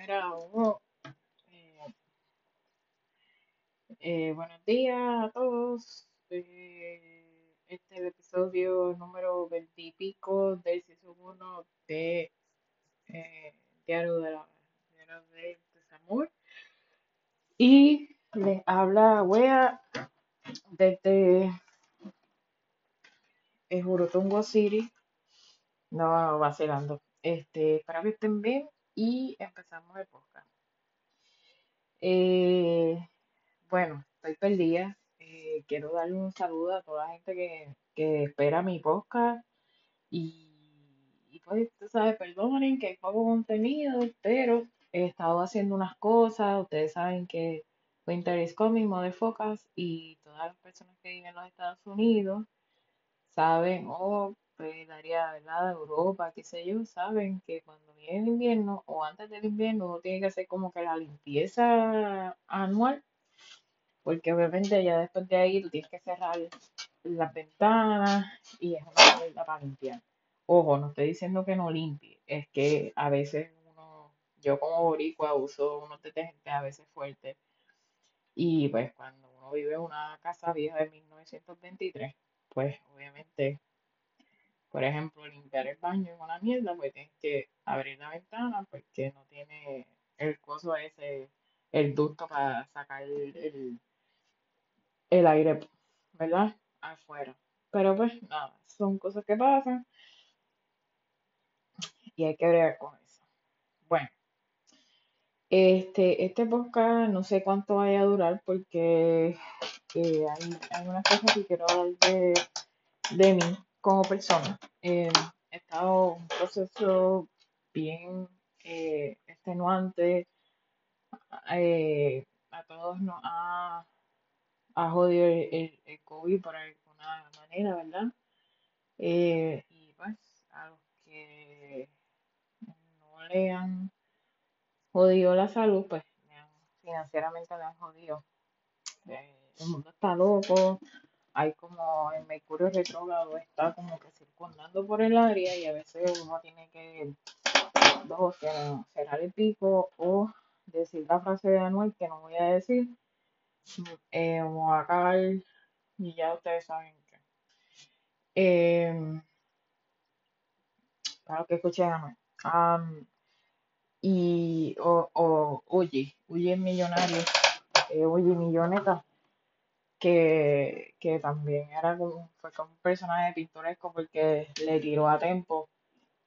Eh, eh, buenos días a todos. Eh, este es el episodio número 20 y pico del season 1 de Diario de la Diario de Desamor. Y les habla Wea desde Jurutungo City. No vacilando. Este, espero que estén bien y empezamos el podcast. Eh, bueno, estoy perdida. Eh, quiero darle un saludo a toda la gente que, que espera mi podcast. Y, pues, tú sabes, perdonen que hay poco contenido, pero he estado haciendo unas cosas. Ustedes saben que Winter is coming, motherfuckers, y todas las personas que viven en los Estados Unidos saben, o pues, ¿verdad? Europa, qué sé yo, saben que cuando viene el invierno o antes del invierno uno tiene que hacer como que la limpieza anual, porque obviamente ya después de ahí tú tienes que cerrar las ventanas y es una mierda para limpiar. Ojo, no estoy diciendo que no limpie, es que a veces uno, yo como boricua uso unos detergentes a veces fuertes y pues cuando uno vive en una casa vieja de 1923, pues obviamente, por ejemplo, limpiar el baño es una mierda, pues tienes que abrir la ventana porque no tiene el coso ese, el ducto para sacar el, el, el aire, ¿verdad? Afuera. Pero pues nada, son cosas que pasan y hay que bregar con eso. Bueno, este, este podcast no sé cuánto vaya a durar porque eh, hay, hay unas cosas que quiero hablar de, de mí como persona. Eh, he estado un proceso bien eh, extenuante. eh, a todos nos ha, ha jodido el, el, COVID por alguna manera, ¿verdad? Eh, y pues a los que no le han jodido la salud, pues financieramente le han jodido. Eh, el mundo está loco, hay como el Mercurio retrógrado está como que circundando por el área y a veces uno tiene que dos, cerrar el pico o decir la frase de Anuel que no voy a decir, eh, o a acabar y ya ustedes saben que. Eh, que escuchen Anuel. Y, o, o Oye, Oye Millonario, eh, Oye Milloneta, que, que también era como, fue como un personaje pintoresco porque le tiró a Tempo,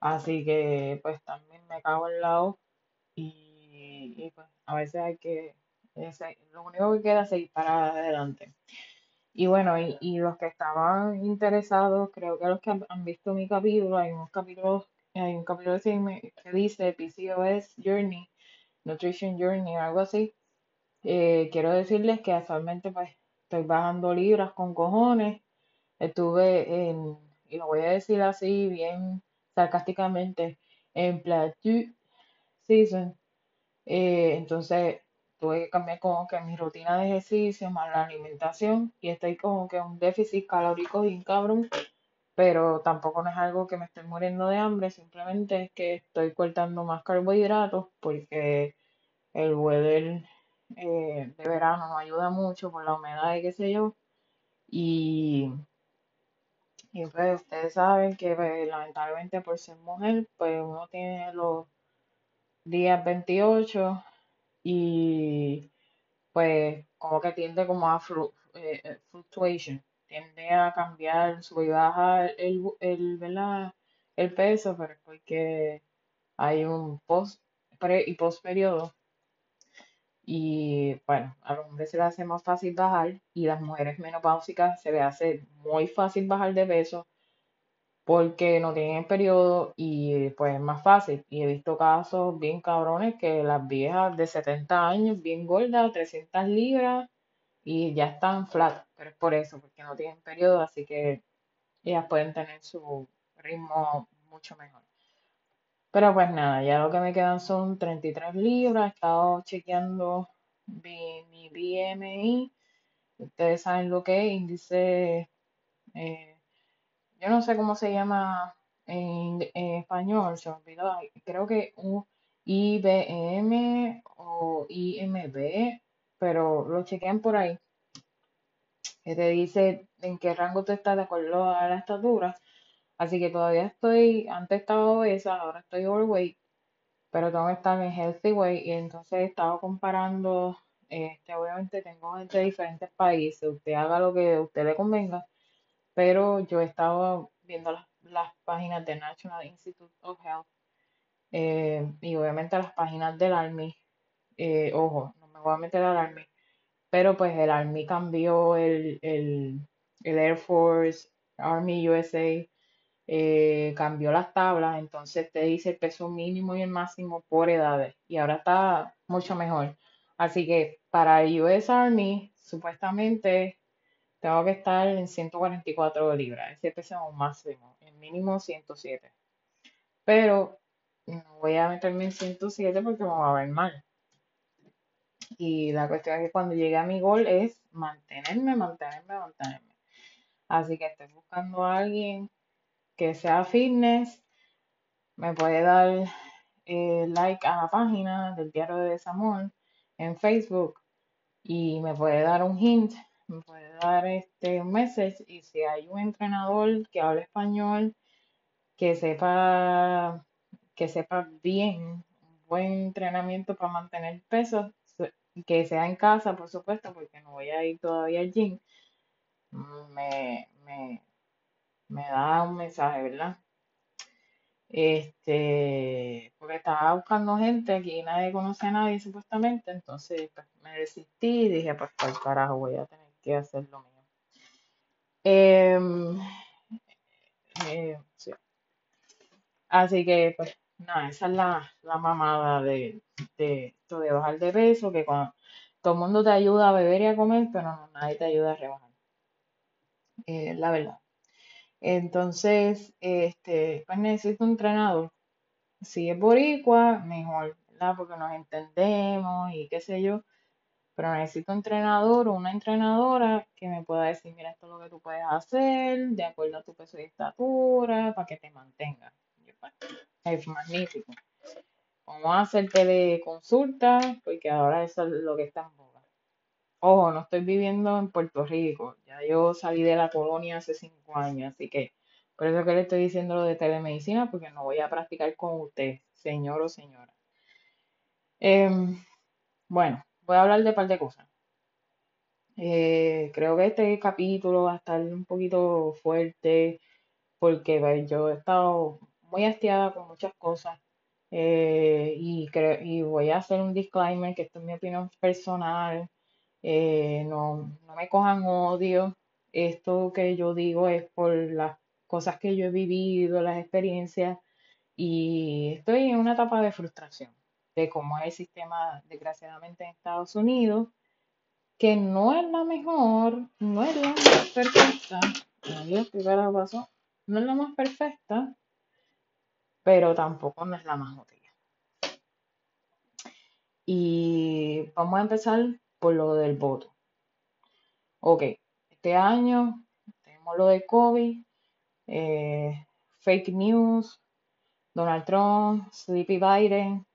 así que pues también me cago al lado y, y, pues a veces hay que, lo único que queda es seguir para adelante. Y bueno, y, y los que estaban interesados, creo que los que han, visto mi capítulo, hay unos capítulos, hay un capítulo que que dice PCOS Journey, Nutrition Journey, algo así. Eh, quiero decirles que actualmente pues estoy bajando libras con cojones. Estuve en, y lo voy a decir así bien sarcásticamente, en plateau season. Eh, entonces tuve que cambiar como que mi rutina de ejercicio más la alimentación y estoy como que un déficit calórico bien cabrón, pero tampoco es algo que me estoy muriendo de hambre, simplemente es que estoy cortando más carbohidratos porque el weather eh, de verano no ayuda mucho por la humedad y qué sé yo. Y, y pues ustedes saben que pues, lamentablemente por ser mujer, pues uno tiene los días 28 y pues como que tiende como a flu- eh, eh, fluctuation, tiende a cambiar, sube y baja el, el, el peso, pero es porque hay un post, pre y post periodo y bueno, a los hombres se les hace más fácil bajar y las mujeres menopáusicas se les hace muy fácil bajar de peso porque no tienen periodo y pues es más fácil. Y he visto casos bien cabrones que las viejas de 70 años, bien gordas, 300 libras y ya están flat, pero es por eso, porque no tienen periodo, así que ellas pueden tener su ritmo mucho mejor. Pero pues nada, ya lo que me quedan son 33 libras, he estado chequeando mi, mi BMI, ustedes saben lo que es, índice, eh, yo no sé cómo se llama en, español, se olvidó, creo que un IBM o IMB, pero lo chequean por ahí, que te dice en qué rango tú estás de acuerdo a la estatura. Así que todavía estoy, antes estaba obesa, ahora estoy overweight, pero tengo que estar en healthy weight y entonces he estado comparando, este, obviamente tengo gente de diferentes países, usted haga lo que a usted le convenga, pero yo he estado viendo las, las páginas de National Institute of Health eh, y obviamente las páginas del Army. Eh, ojo, no me voy a meter al Army, pero pues el Army cambió el, el, el Air Force, Army USA, eh, cambió las tablas, entonces te dice el peso mínimo y el máximo por edades y ahora está mucho mejor. Así que para US Army, supuestamente tengo que estar en 144 libras, ese peso máximo, el mínimo 107. Pero no voy a meterme en 107 porque me va a ver mal. Y la cuestión es que cuando llegue a mi gol es mantenerme, mantenerme, mantenerme. Así que estoy buscando a alguien que sea fitness. Me puede dar eh, like a la página del diario de Desamor en Facebook y me puede dar un hint, me puede dar este un message y si hay un entrenador que hable español, que sepa que sepa bien un buen entrenamiento para mantener peso, que sea en casa, por supuesto, porque no voy a ir todavía al gym, me, me, me da un mensaje, ¿verdad? Este, porque estaba buscando gente, aquí nadie conoce a nadie supuestamente, entonces pues, me desistí y dije, pues por carajo, voy a tener que hacer lo mío. Em, eh, sí. Así que, pues, nada, esa es la, la mamada de, de esto de bajar de peso, que cuando todo el mundo te ayuda a beber y a comer, pero no, nadie te ayuda a rebajar. Eh, la verdad. Entonces, este, pues necesito un entrenador. Si es boricua, mejor, ¿verdad? Porque nos entendemos y qué sé yo. Pero necesito un entrenador o una entrenadora que me pueda decir, mira, esto es lo que tú puedes hacer, de acuerdo a tu peso y estatura, para que te mantenga. Pues, es magnífico. Vamos a hacer teleconsulta, porque ahora eso es lo que está en boga. Ojo, no estoy viviendo en Puerto Rico. Ya yo salí de la colonia hace cinco años, así que por eso que le estoy diciendo lo de telemedicina, porque no voy a practicar con usted, señor o señora. Em, bueno, voy a hablar de un par de cosas. Eh, creo que este capítulo va a estar un poquito fuerte porque pues, yo he estado muy hastiada con muchas cosas eh, y, y voy a hacer un disclaimer que esto es mi opinión personal. Eh, no, no me cojan odio. Esto que yo digo es por las cosas que yo he vivido, las experiencias y estoy en una etapa de frustración de cómo es el sistema, desgraciadamente, en Estados Unidos, que no es la mejor, no es la más perfecta. No es la más perfecta, pero tampoco no es la más útil. Y vamos a empezar por lo del voto. Ok, este año tenemos lo de COVID, eh, fake news, Donald Trump, Sleepy Biden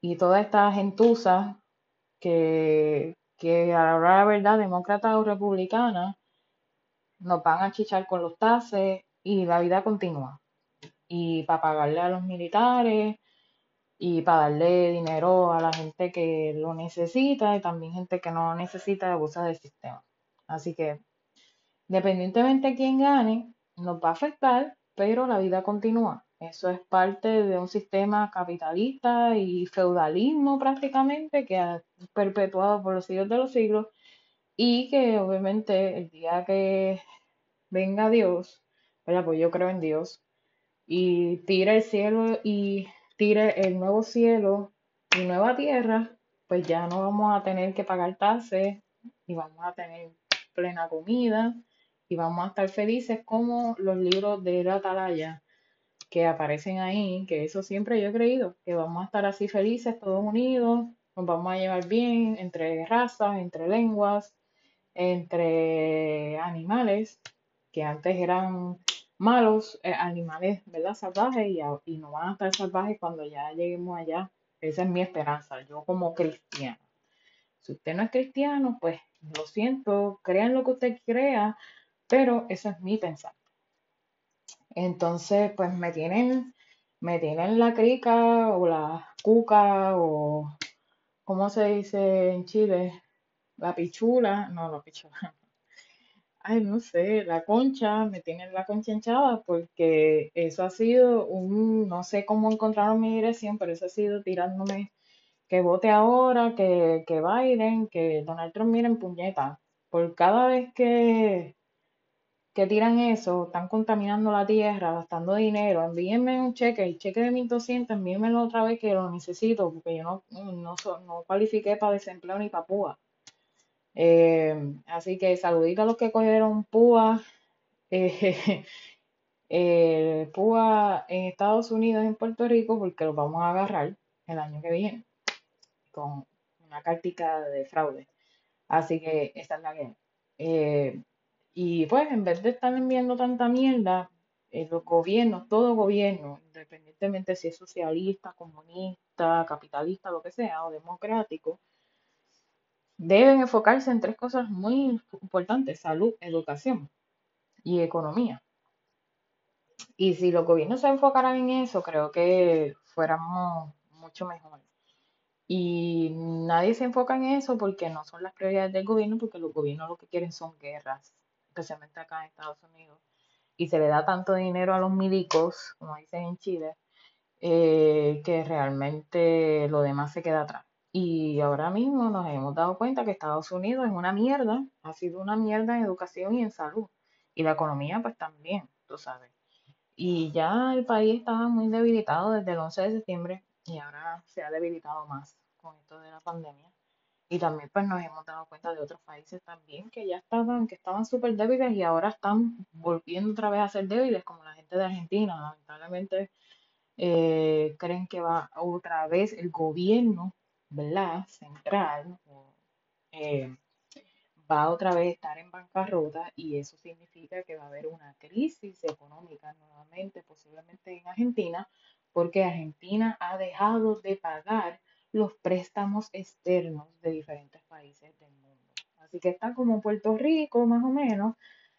y toda esta gentuza que, que ahora la verdad, demócrata o republicana, nos van a chichar con los tases y la vida continúa. Y para pagarle a los militares y para darle dinero a la gente que lo necesita y también gente que no necesita abusa del sistema. Así que, independientemente de quién gane, nos va a afectar, pero la vida continúa. Eso es parte de un sistema capitalista y feudalismo prácticamente que ha perpetuado por los siglos de los siglos y que obviamente el día que venga Dios, ¿verdad? Pues yo creo en Dios y tire el cielo y tire el nuevo cielo y nueva tierra, pues ya no vamos a tener que pagar tasas y vamos a tener plena comida y vamos a estar felices como los libros de la atalaya que aparecen ahí, que eso siempre yo he creído, que vamos a estar así felices, todos unidos, nos vamos a llevar bien entre razas, entre lenguas, entre animales, que antes eran malos, eh, animales, ¿verdad? Salvajes y, y no van a estar salvajes cuando ya lleguemos allá Esa es mi esperanza, yo como cristiano. Si usted no es cristiano, pues lo siento, crean lo que usted crea, pero eso es mi pensar. Entonces, pues me tienen, me tienen la crica o la cuca o, ¿cómo se dice en Chile? La pichula, no, la pichula. Ay, no sé, la concha, me tienen la concha hinchada porque eso ha sido un, no sé cómo encontraron mi dirección, pero eso ha sido tirándome que vote ahora, que, que Biden, que Donald Trump, miren puñeta. Por cada vez que, que tiran eso, están contaminando la tierra, gastando dinero, envíenme un cheque, el cheque de 1200, envíenmelo otra vez que lo necesito, porque yo no, no, no cualifiqué para desempleo ni para púa. Eh, así que saludito a los que cogieron púa, eh, púa en Estados Unidos en Puerto Rico, porque los vamos a agarrar el año que viene con una cartica de fraude. Así que esta es la que eh, y pues en vez de estar enviando tanta mierda, eh, los gobiernos, todo gobierno, independientemente si es socialista, comunista, capitalista, lo que sea, o democrático, deben enfocarse en tres cosas muy importantes, salud, educación y economía. Y si los gobiernos se enfocaran en eso, creo que fuéramos mucho mejor. Y nadie se enfoca en eso porque no son las prioridades del gobierno, porque los gobiernos lo que quieren son guerras, especialmente acá en Estados Unidos. Y se le da tanto dinero a los milicos, como dicen en Chile, eh, que realmente lo demás se queda atrás. Y ahora mismo nos hemos dado cuenta que Estados Unidos es una mierda, ha sido una mierda en educación y en salud. Y la economía pues también, tú sabes. Y ya el país estaba muy debilitado desde el 11 de septiembre y ahora se ha debilitado más con esto de la pandemia. Y también pues nos hemos dado cuenta de otros países también que ya estaban, que estaban súper débiles y ahora están volviendo otra vez a ser débiles, como la gente de Argentina. Lamentablemente eh, creen que va otra vez el gobierno, ¿verdad? Central, eh, va otra vez a estar en bancarrota y eso significa que va a haber una crisis económica nuevamente, posiblemente en Argentina, porque Argentina ha dejado de pagar los préstamos externos de diferentes países del mundo. Así que está como Puerto Rico, más o menos,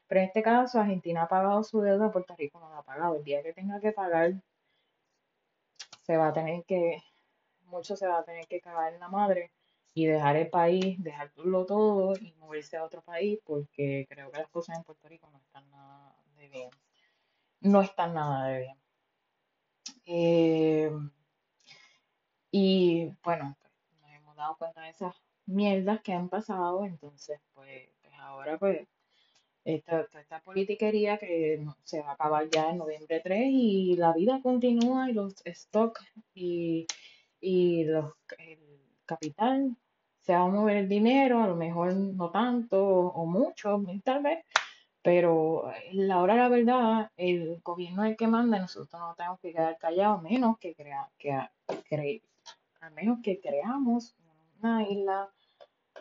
pero en este caso Argentina ha pagado su deuda, Puerto Rico no la ha pagado. El día que tenga que pagar, se va a tener que, mucho se va a tener que cagar en la madre y dejar el país, dejarlo todo y moverse a otro país, porque creo que las cosas en Puerto Rico no están nada de bien. No están nada de bien. Eh, y bueno, nos hemos dado cuenta de esas mierdas que han pasado, entonces pues, pues ahora pues esta, esta politiquería que se va a acabar ya en noviembre 3 y la vida continúa y los stocks y, y los, el capital se va a mover el dinero, a lo mejor no tanto o mucho, tal vez, pero la hora la verdad, el gobierno es el que manda nosotros no tenemos que quedar callados, menos que, crea, que, a menos que creamos una isla,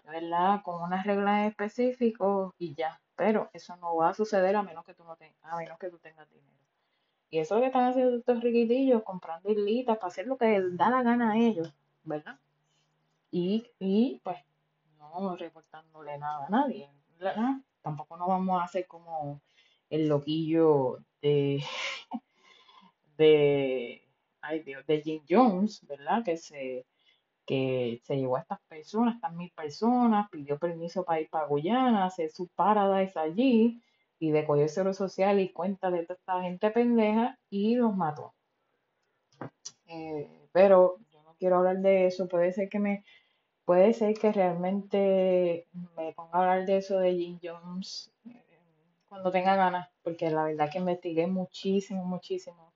¿verdad? Con unas reglas específicas y ya. Pero eso no va a suceder a menos que tú no tengas, a menos que tú tengas dinero. Y eso es lo que están haciendo estos riquitillos, comprando islitas para hacer lo que les da la gana a ellos, ¿verdad? Y, y pues no reportándole nada a nadie, ¿verdad? tampoco nos vamos a hacer como el loquillo de, de, ay Dios, de Jim Jones, ¿verdad? Que se, que se llevó a estas personas, estas mil personas, pidió permiso para ir para Guyana, hacer su paradise allí, y de el cero social y cuenta de esta gente pendeja y los mató. Eh, pero yo no quiero hablar de eso, puede ser que me Puede ser que realmente me ponga a hablar de eso de Jim Jones eh, cuando tenga ganas, porque la verdad que investigué muchísimo, muchísimo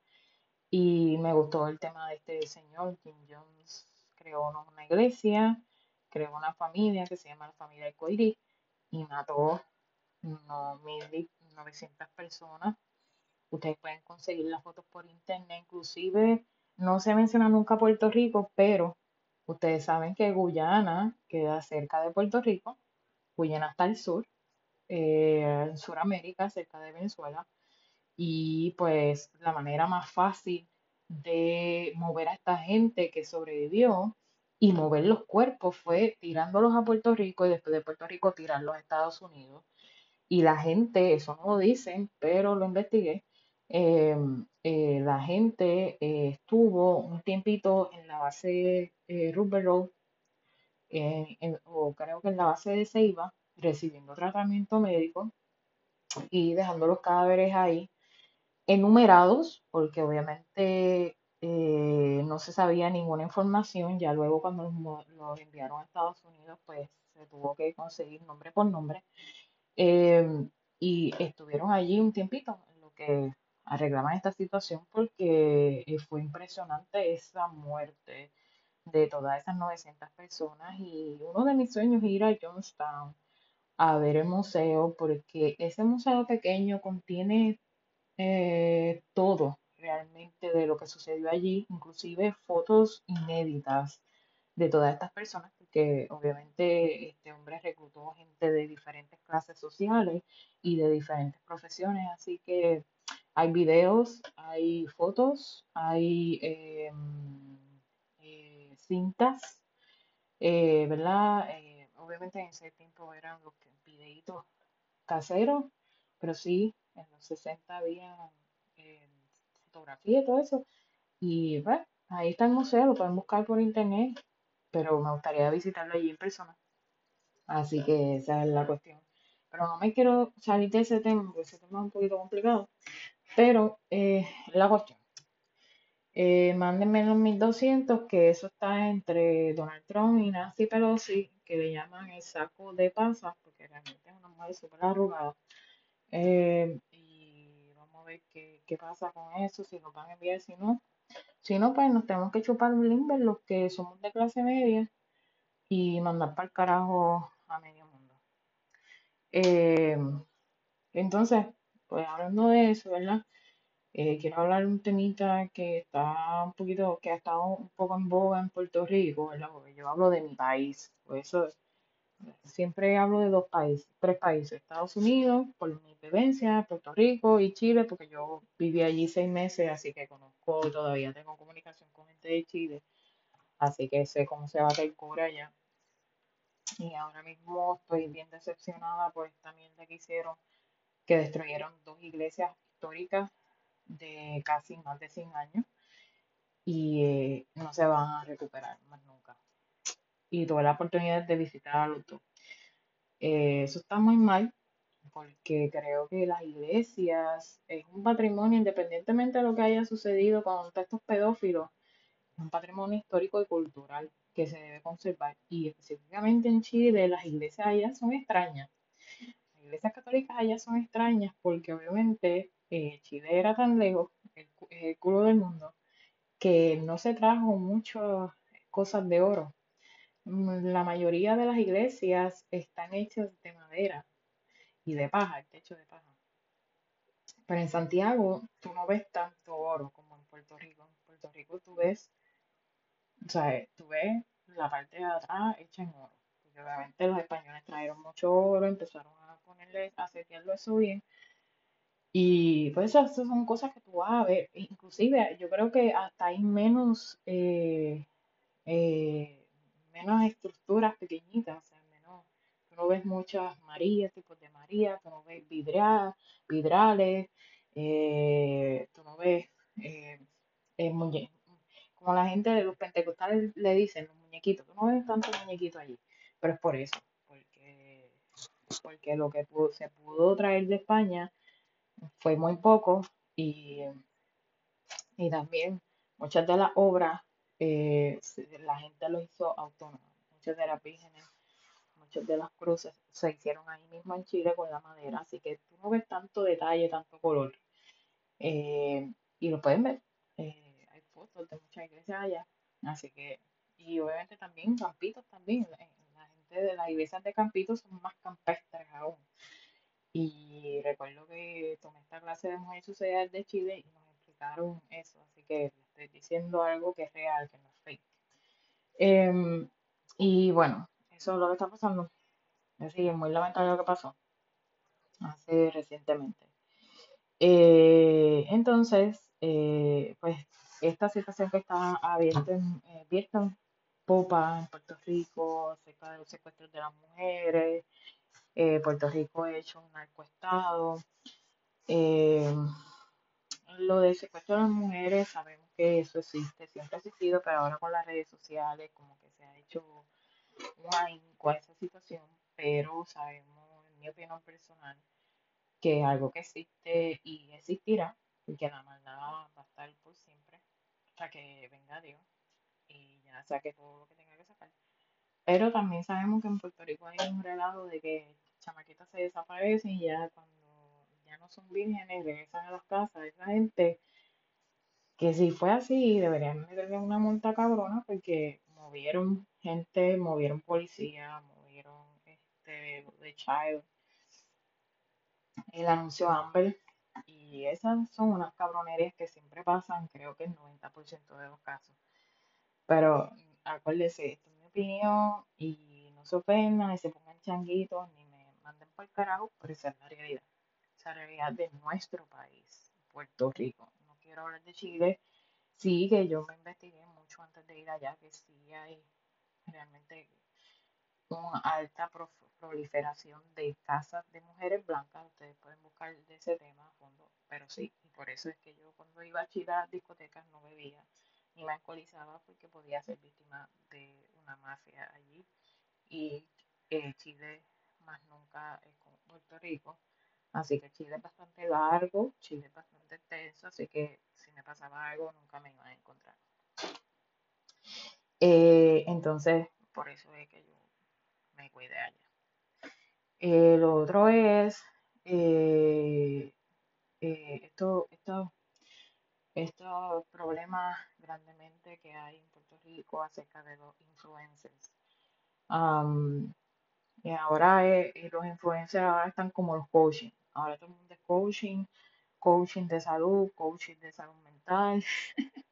y me gustó el tema de este señor. Jim Jones creó una iglesia, creó una familia que se llama la familia de Coirí y mató no, 1.900 personas. Ustedes pueden conseguir las fotos por internet, inclusive no se menciona nunca Puerto Rico, pero Ustedes saben que Guyana queda cerca de Puerto Rico, Guyana está al sur, eh, en Sudamérica, cerca de Venezuela, y pues la manera más fácil de mover a esta gente que sobrevivió y mover los cuerpos fue tirándolos a Puerto Rico y después de Puerto Rico tirarlos a Estados Unidos. Y la gente, eso no lo dicen, pero lo investigué, eh, eh, la gente eh, estuvo un tiempito en la base eh, Road, o creo que en la base de Ceiba, recibiendo tratamiento médico y dejando los cadáveres ahí enumerados, porque obviamente no se sabía ninguna información, ya luego cuando los, enviaron a Estados Unidos, pues se tuvo que conseguir nombre por nombre, y estuvieron allí un tiempito en lo que arreglaban esta situación porque eh, fue impresionante esa muerte de todas esas 900 personas y uno de mis sueños es ir a Johnstown a ver el museo porque ese museo pequeño contiene eh, todo realmente de lo que sucedió allí, inclusive fotos inéditas de todas estas personas, porque obviamente este hombre reclutó gente de diferentes clases sociales y de diferentes profesiones, así que hay videos, hay fotos, hay em, eh, cintas, eh, ¿verdad? Eh, obviamente en ese tiempo eran los videitos caseros, pero sí, en los 60 había fotografía y todo eso. Y bueno, ahí está el museo, lo pueden buscar por internet, pero me gustaría visitarlo allí en persona. Así que esa es la cuestión. Pero no me quiero salir de ese tema, porque ese tema es un poquito complicado. Pero eh, la cuestión. Eh, mándenme los 1200, que eso está entre Donald Trump y Nancy Pelosi, que le llaman el saco de pasas, porque realmente es una mujer súper arrugada. Eh, y vamos a ver qué, qué, pasa con eso, si nos van a enviar, si no. Si no, pues nos tenemos que chupar un limber los que somos de clase media y mandar para el carajo a medio mundo. Eh, entonces, pues hablando de eso, ¿verdad? Eh, quiero hablar de un temita que está un poquito, que ha estado un poco en boga en Puerto Rico, ¿verdad? Porque yo hablo de mi país, por eso siempre hablo de dos países, tres países, Estados Unidos, por mi vivencia, Puerto Rico y Chile, porque yo viví allí seis meses, así que conozco, todavía tengo comunicación con gente de Chile, así que sé cómo se va a hacer cura allá. Y ahora mismo estoy bien decepcionada por esta mierda que hicieron que destruyeron dos iglesias históricas de casi más de 100 años y eh, no se van a recuperar más nunca. Y tuve la oportunidad de visitar a los. Eh, eso está muy mal porque creo que las iglesias es un patrimonio, independientemente de lo que haya sucedido con estos pedófilos, es un patrimonio histórico y cultural que se debe conservar. Y específicamente en Chile, las iglesias allá son extrañas iglesias católicas allá son extrañas porque obviamente eh, Chile era tan lejos, el, culo del mundo, que no se trajo muchas cosas de oro. Mm, la mayoría de las iglesias están hechas de madera y de paja, el techo de paja. Pero en Santiago tú no ves tanto oro como en Puerto Rico. En Puerto Rico tú ves, o sea, tú ves la parte de atrás hecha en oro. Porque obviamente los españoles trajeron mucho oro, empezaron a ponerle, a setearlo eso bien. Y pues esas son cosas que tú vas a ver. Inclusive yo creo que hasta hay menos, eh, eh, menos estructuras pequeñitas, o sea, menos, tú no ves muchas Marías, tipos de María, tú no ves vidra, vidrales, eh, tú no ves como la gente de los pentecostales le dicen, los muñequitos, tú no ves tantos muñequitos allí, pero es por eso porque lo que se pudo traer de España fue muy poco y, y también muchas de las obras eh, la gente lo hizo autónomo. Muchas de las vírgenes, muchas de las cruces se hicieron ahí mismo en Chile con la madera, así que tú no ves tanto detalle, tanto color. Eh, y lo pueden ver. Eh, hay fotos de muchas iglesias allá, así que, y obviamente también campitos también de las iglesias de Campito son más campestres aún. Y recuerdo que tomé esta clase de mujer social de Chile y nos explicaron eso, así que estoy diciendo algo que es real, que no es fake. Em, y bueno, eso es lo que está pasando. Así es muy lamentable lo que pasó hace recientemente. Eh, entonces, eh, pues esta situación que está abierta en, eh, abierta en Popa, en Puerto Rico, acerca de los secuestros de las mujeres, eh, Puerto Rico ha hecho un narcoestado. Eh, lo del secuestro de las mujeres, sabemos que eso existe, siempre ha existido, pero ahora con las redes sociales como que se ha hecho un ahínco esa situación, pero sabemos, en mi opinión personal, que algo que existe y existirá, y que la maldad va a estar por siempre, hasta que venga Dios y ya saque todo lo que tenga que sacar. Pero también sabemos que en Puerto Rico hay un relato de que chamaquitas se desaparecen y ya cuando ya no son vírgenes regresan a las casas. Esa gente que si fue así deberían meterle una multa cabrona porque movieron gente, movieron policía, movieron este de Child, el anuncio Amber y esas son unas cabronerías que siempre pasan, creo que el 90% de los casos. Pero acuérdense, esto es mi opinión y no se ofendan, ni se pongan changuitos, ni me manden por el carajo, pero esa es la realidad. Esa realidad de nuestro país, Puerto Rico. No quiero hablar de Chile. Sí, que yo me investigué mucho antes de ir allá, que sí hay realmente una alta proliferación de casas de mujeres blancas. Ustedes pueden buscar de ese tema a fondo, pero sí, y por eso es que yo cuando iba a Chile a discotecas no bebía ni me alcoholizaba porque podía ser víctima de una mafia allí. Y eh, Chile más nunca es como Puerto Rico. Así que Chile es bastante largo, Chile es bastante extenso, así que si me pasaba algo nunca me iba a encontrar. Eh, entonces, por eso es que yo me cuidé allá. Eh, lo otro es eh, esto, esto, estos problemas grandemente que hay en Puerto Rico acerca de los influencers. y ahora los influencers ahora están como los coaching. Ahora todo el mundo es coaching, coaching de salud, coaching de salud mental,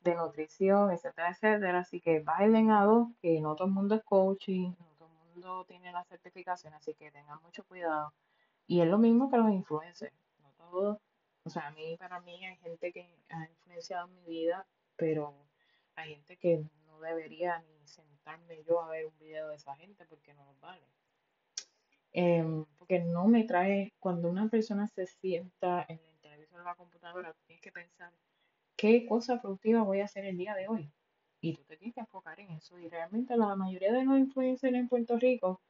de nutrición, etcétera, etcétera. Así que bailen a dos, que no todo el mundo es coaching, no todo el mundo tiene la certificación, así que tengan mucho cuidado. Y es lo mismo que los influencers. No todos, o sea, a mí, para mí hay gente que ha influenciado mi vida, pero hay gente que no debería ni sentarme yo a ver un video de esa gente porque no nos vale. Em, porque no me trae, cuando una persona se sienta en el televisor de la computadora, tienes que pensar qué cosa productiva voy a hacer el día de hoy. Y tú te tienes que enfocar en eso. Y realmente la mayoría de los influencers en Puerto Rico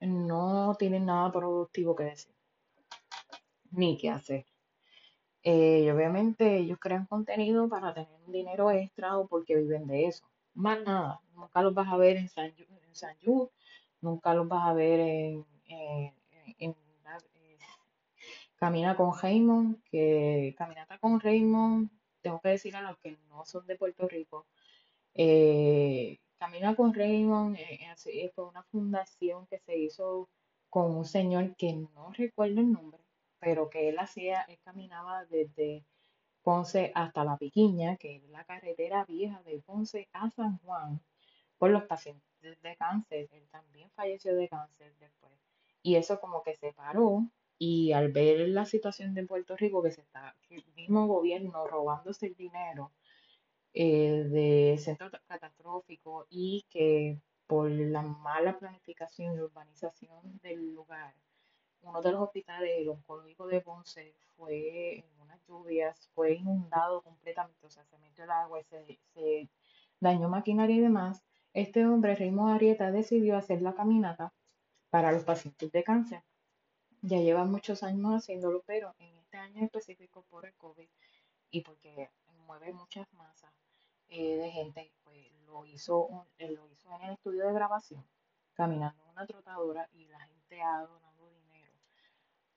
no tienen nada productivo que decir, ni que hacer. Eh, y obviamente ellos crean contenido para tener un dinero extra o porque viven de eso. Más nada, nunca los vas a ver en San, en San nunca los vas a ver en, en, eh, Camina con Raymond, que Caminata con Raymond, tengo que decir a los que no son de Puerto Rico, eh, Camina con Raymond eh, fue una fundación que se hizo con un señor que no recuerdo el nombre, pero que él hacía, él caminaba desde Ponce hasta La Piquiña, que es la carretera vieja de Ponce a San Juan, por los pacientes de cáncer. Él también falleció de cáncer después. Y eso como que se paró y al ver la situación de Puerto Rico, que se está, el mismo gobierno robándose el dinero eh, de centro catastrófico y que por la mala planificación y urbanización del lugar, uno de los hospitales, el oncológico de Ponce, fue en unas lluvias, fue inundado completamente, o sea, se metió el agua se, se dañó maquinaria y demás. Este hombre, Raymond Arieta, decidió hacer la caminata para los pacientes de cáncer. Ya lleva muchos años haciéndolo, pero en este año específico por el COVID y porque mueve muchas masas eh, de gente, pues lo hizo, eh, lo hizo en el estudio de grabación, caminando en una trotadora y la gente ha donado dinero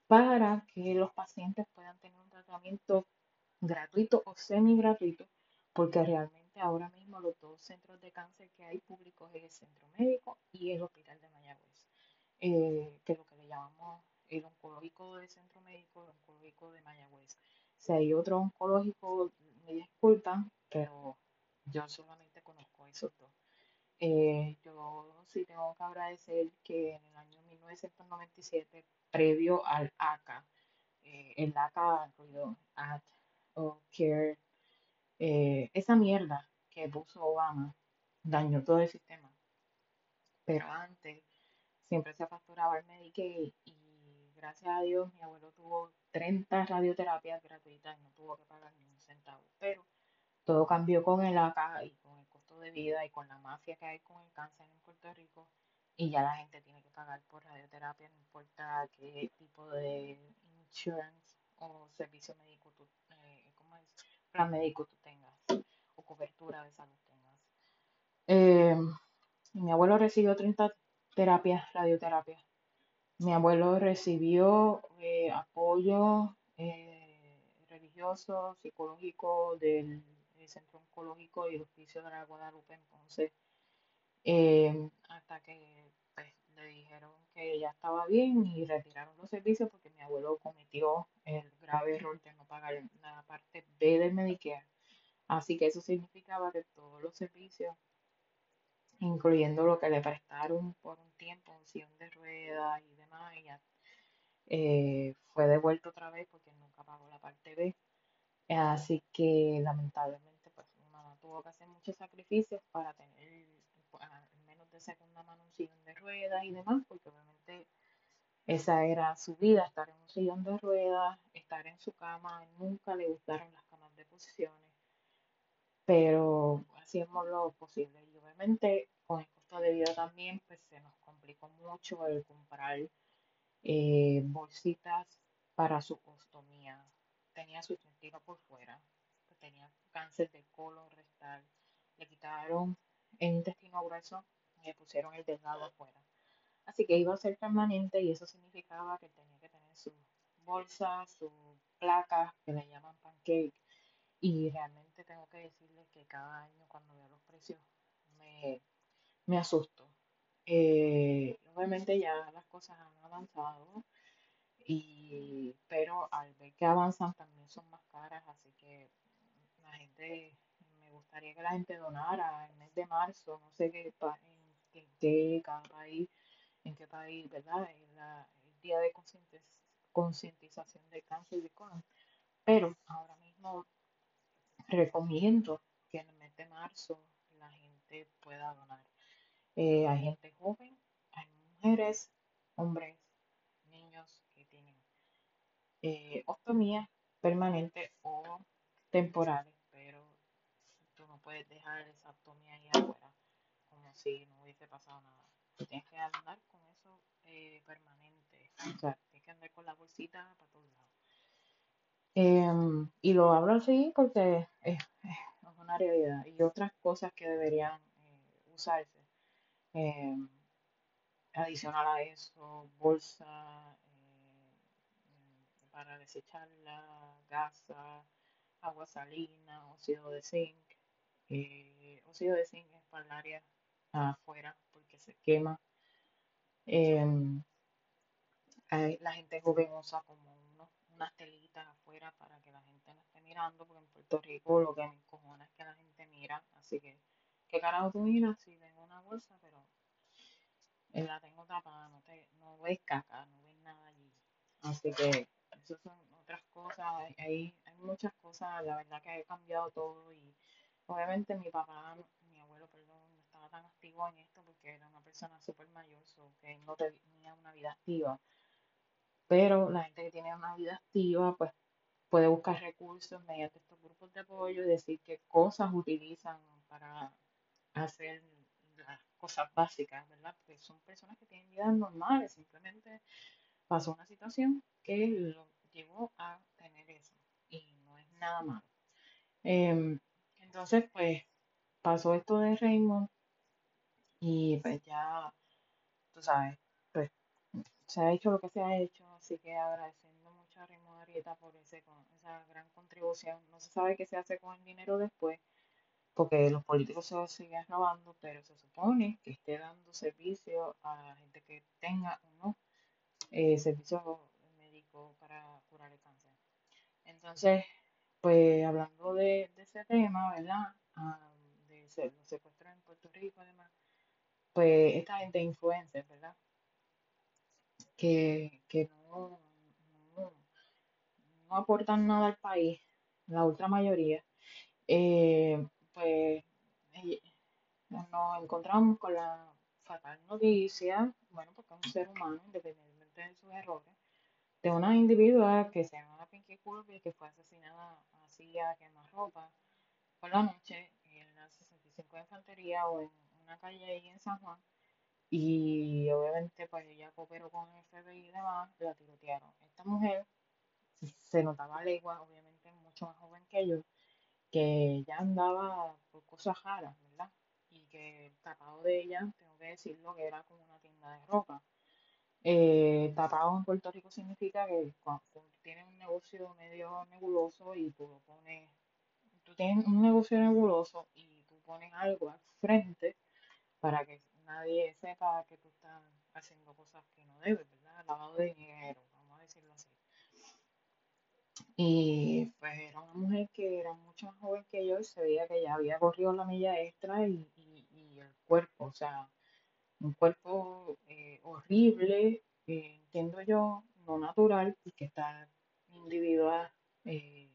para que los pacientes puedan tener un tratamiento gratuito o semi gratuito, porque realmente ahora mismo los dos centros de cáncer que hay públicos es el centro médico y el hospital de Mayagüez, eh, que es lo que le llamamos el oncológico del centro médico, el oncológico de Mayagüez. Si hay otro oncológico, me disculpan, pero yo solamente conozco esos dos. Eh, yo sí tengo que agradecer que en el año 1997, previo al ACA, eh, el ACA, Care Eh, esa mierda que puso Obama dañó todo el sistema, pero antes siempre se facturaba el Medicaid y gracias a Dios mi abuelo tuvo 30 radioterapias gratuitas y no tuvo que pagar ni un centavo. Pero todo cambió con el ACA y con el costo de vida y con la mafia que hay con el cáncer en Puerto Rico y ya la gente tiene que pagar por radioterapia, no importa qué tipo de insurance o servicio médico tú. Plan médico tú tengas o cobertura de salud tengas. Eh, mi abuelo recibió 30 terapias, radioterapias. Mi abuelo recibió eh, apoyo eh, religioso, psicológico del, Centro Oncológico y Hospicio de la Guadalupe entonces hasta que le dijeron que ya estaba bien y retiraron los servicios porque mi abuelo cometió el grave error de no pagar la parte B del Medicare. Así que eso significaba que todos los servicios, incluyendo lo que le prestaron por un tiempo, un sillón de ruedas y demás, ya, eh, fue devuelto otra vez porque nunca pagó la parte B. Así que lamentablemente pues mi mamá tuvo que hacer muchos sacrificios para tener de segunda mano un sillón de ruedas y demás, porque obviamente esa era su vida, estar en un sillón de ruedas, estar en su cama, nunca le gustaron las camas de posiciones, pero hacíamos lo posible y obviamente con el costo de vida también pues se nos complicó mucho el comprar eh, bolsitas para su ostomía. Tenía su intestino por fuera, tenía cáncer de colon rectal, le quitaron el intestino grueso le pusieron el delgado afuera. Así que iba a ser permanente y eso significaba que tenía que tener sus bolsas, sus placas, que le llaman pancake. Y realmente tengo que decirles que cada año cuando veo los precios me, me asusto. Eh, obviamente ya las cosas han avanzado, y, pero al ver que avanzan también son más caras, así que la gente, me gustaría que la gente donara el mes de marzo, no sé qué, en, en qué cada país, en qué país, ¿verdad? El día de concientiz- concientización del cáncer de colon. Pero ahora mismo recomiendo que en el mes de marzo la gente pueda donar. Eh, hay gente joven, hay mujeres, hombres, niños que tienen eh, ostomías permanentes o temporales, pero tú no puedes dejar esa ostomía ahí afuera si no hubiese pasado nada. Tienes que andar con eso eh, permanente, o sea, tienes que andar con la bolsita para todos lados. Em, y lo hablo así porque es, es una realidad. Y otras cosas que deberían eh, usarse. em, adicional a eso, bolsa eh, para desecharla, gasa, agua salina, óxido de zinc. Eh, de zinc es para el área afuera porque se quema. Em, la gente joven usa como unos, unas telitas afuera para que la gente no esté mirando, porque en Puerto Rico lo que me encojona es que la gente mira, así que, ¿qué carajo tú miras? Si tengo una bolsa, pero eh, la tengo tapada, no, te, no ves caca, no ves nada allí. Así que esas son otras cosas, hay, hay, muchas cosas, la verdad que ha cambiado todo y obviamente mi papá, mi abuelo, perdón, tan activo en esto porque era una persona súper mayor, so que no tenía una vida activa pero la gente que tiene una vida activa, pues puede buscar recursos mediante estos grupos de apoyo y decir qué cosas utilizan para hacer las cosas básicas, ¿verdad? Porque son personas que tienen vidas normales, simplemente pasó una situación que lo llevó a tener eso y no es nada malo. Em, entonces, pues pasó esto de Raymond y pues ya, tú sabes, pues se ha hecho lo que se ha hecho, así que agradeciendo mucho a Raymond Arrieta por ese, con- esa gran contribución. No se sabe qué se hace con el dinero después, porque los políticos se siguen robando, pero se supone que esté dando servicio a la gente que tenga o no eh, servicios médicos para curar el cáncer. Entonces, pues hablando de, de ese tema, ¿verdad? Ah, de los secuestros en Puerto Rico, además, pues esta gente influencer, ¿verdad? Que, que no, no, aportan nada al país, la ultra mayoría, Eh, pues eh, nos encontramos con la fatal noticia, bueno, porque es un ser humano, independientemente de sus errores, de una individua que se llama Pinky Kirby, que fue asesinada así a quemarropa por la noche en la 65 de Infantería o en una calle ahí en San Juan. Y obviamente pues ella cooperó con el FBI y demás, la tirotearon. Esta mujer se notaba legua, obviamente mucho más joven que yo, que ya andaba por cosas raras, ¿verdad? Y que el tapado de ella, tengo que decirlo, que era como una tienda de ropa. Eh, tapado en Puerto Rico significa que cuando tienes un negocio medio nebuloso y tú lo pones, tú tienes un negocio nebuloso y tú pones algo al frente para que nadie sepa que tú estás haciendo cosas que no debes, ¿verdad? Lavado de dinero, vamos a decirlo así. Y pues era una mujer que era mucho más joven que yo y se veía que ya había corrido la milla extra y, y, y el cuerpo, o sea, un cuerpo eh, horrible, eh, entiendo yo, no natural, y que esta individual eh,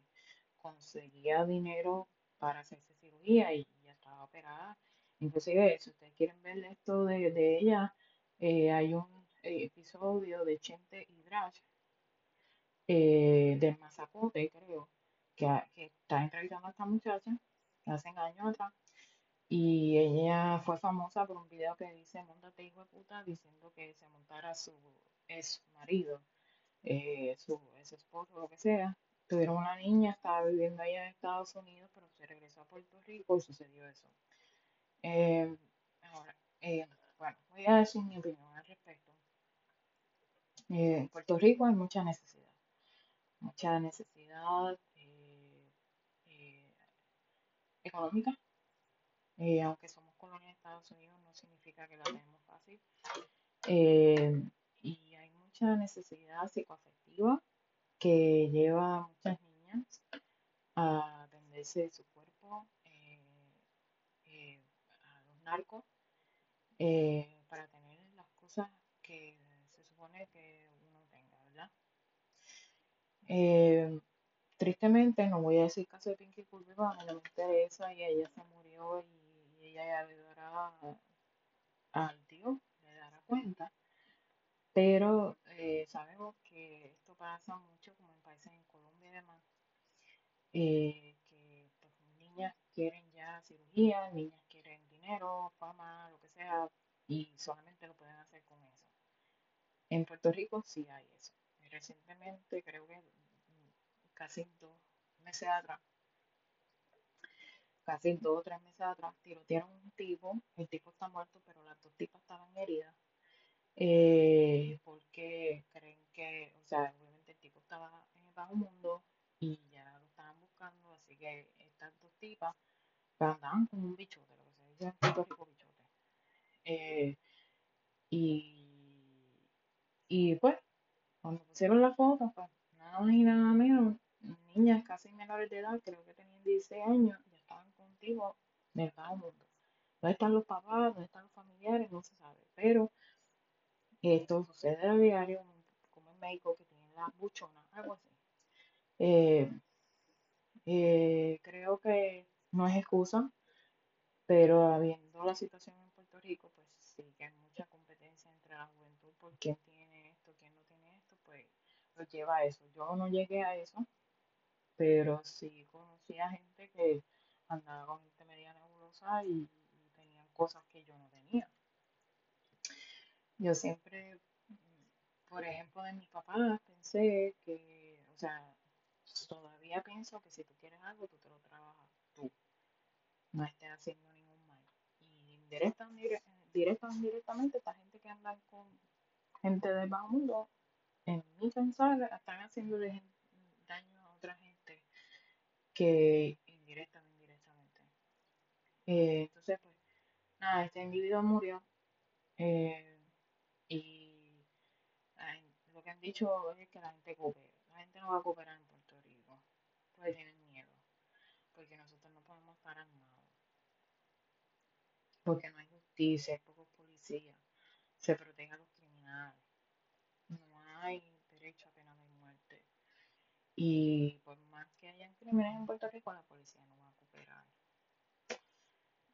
conseguía dinero para hacerse cirugía y ya estaba operada. Inclusive, si ustedes quieren ver esto de, de ella, hay un episodio de Chente y Drash del Mazacote, creo, que, que está entrevistando a esta muchacha hace años atrás y ella fue famosa por un video que dice, montate hijo de puta, diciendo que se montara su ex marido, eh, su ex esposo, lo que sea. Tuvieron una niña, estaba viviendo allá en Estados Unidos, pero se regresó a Puerto Rico y sucedió eso. Eh, ahora, eh, bueno, voy a decir mi opinión al respecto. en Puerto Rico hay mucha necesidad, mucha necesidad económica, eh, aunque somos colonia de Estados Unidos, no significa que la tenemos fácil. Eh, y hay mucha necesidad psicoafectiva que lleva a muchas niñas a atenderse de su cuerpo, eh, los narcos, para tener las cosas que se supone que uno tenga, ¿verdad? tristemente, no voy a decir caso de Pinky Curvy, no me interesa y ella se murió y ella ya le dará al Dios, le dará cuenta. Pero eh, sabemos que esto pasa mucho como en países en Colombia y demás, eh, que pues, niñas quieren ya cirugía, niñas dinero, fama, lo que sea, y solamente lo pueden hacer con eso. En Puerto Rico sí hay eso. Recientemente, creo que casi dos meses atrás, casi dos o tres meses atrás, tirotearon un tipo, el tipo está muerto, pero las dos tipas estaban heridas, eh, porque creen que, o sea, obviamente el tipo estaba en el bajo mundo y ya lo estaban buscando, así que estas dos tipas andaban como un bichote, lo Eh, y, pues, cuando pusieron la foto, pues nada más y nada menos, niñas casi menores de edad, creo que tenían 16 años, estaban contigo del bajo mundo. ¿Dónde están los papás? ¿Dónde están los familiares? No se sabe. Pero esto sucede a diario, como en México, que tienen las buchonas, algo así. Eh, eh, creo que no es excusa, pero habiendo la situación en Puerto Rico, pues sí que hay mucha competencia entre la juventud por quién tiene esto, quién no tiene esto, pues lo lleva a eso. Yo no llegué a eso, pero sí conocí a gente que andaba con gente media nebulosa y, tenían cosas que yo no tenía. Yo siempre, por ejemplo, de mis papás, pensé que, o sea, todavía pienso que si tú quieres algo, tú te lo trabajas tú. No estés haciendo indirecta, directa o indirectamente, esta gente que anda con gente del bajo mundo, en mi pensar, están haciéndole daño a otra gente que indirectamente eh, entonces, pues, nada, este individuo murió. Eh, y lo que han dicho es que la gente coopera. La gente no va a cooperar en Puerto Rico. Porque tienen miedo. Porque nosotros no podemos armados. Porque no hay justicia, hay pocos policías. Se protege a los criminales. No hay derecho a pena de muerte. Y por más que hayan crímenes en Puerto Rico, la policía no va a cooperar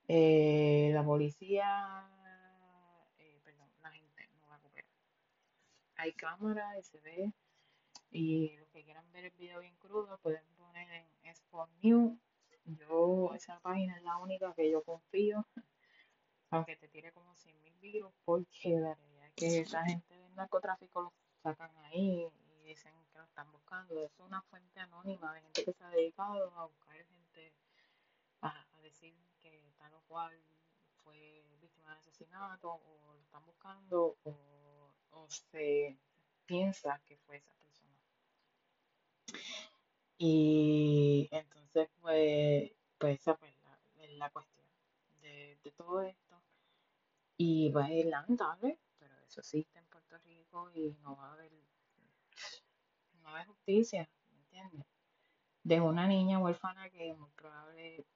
Eh, la policía, eh, perdón, la gente no va a cooperar. Hay cámara y se ve. Y los que quieran ver el video bien crudo pueden poner en Spot News. Yo, esa página es la única que yo confío, aunque te tire como 100.000 virus, porque la realidad es que esa gente del narcotráfico lo sacan ahí y dicen que lo están buscando. Es una fuente anónima de gente que se ha dedicado a buscar gente, a, a decir que tal o cual fue víctima de asesinato o lo están buscando o, o se piensa que fue esa persona. Y entonces, pues, pues esa fue la, la cuestión de, de todo esto. Y pues es lamentable, pero eso existe en Puerto Rico y no va a haber, no va a haber justicia, ¿me entiendes? De una niña huérfana que muy probable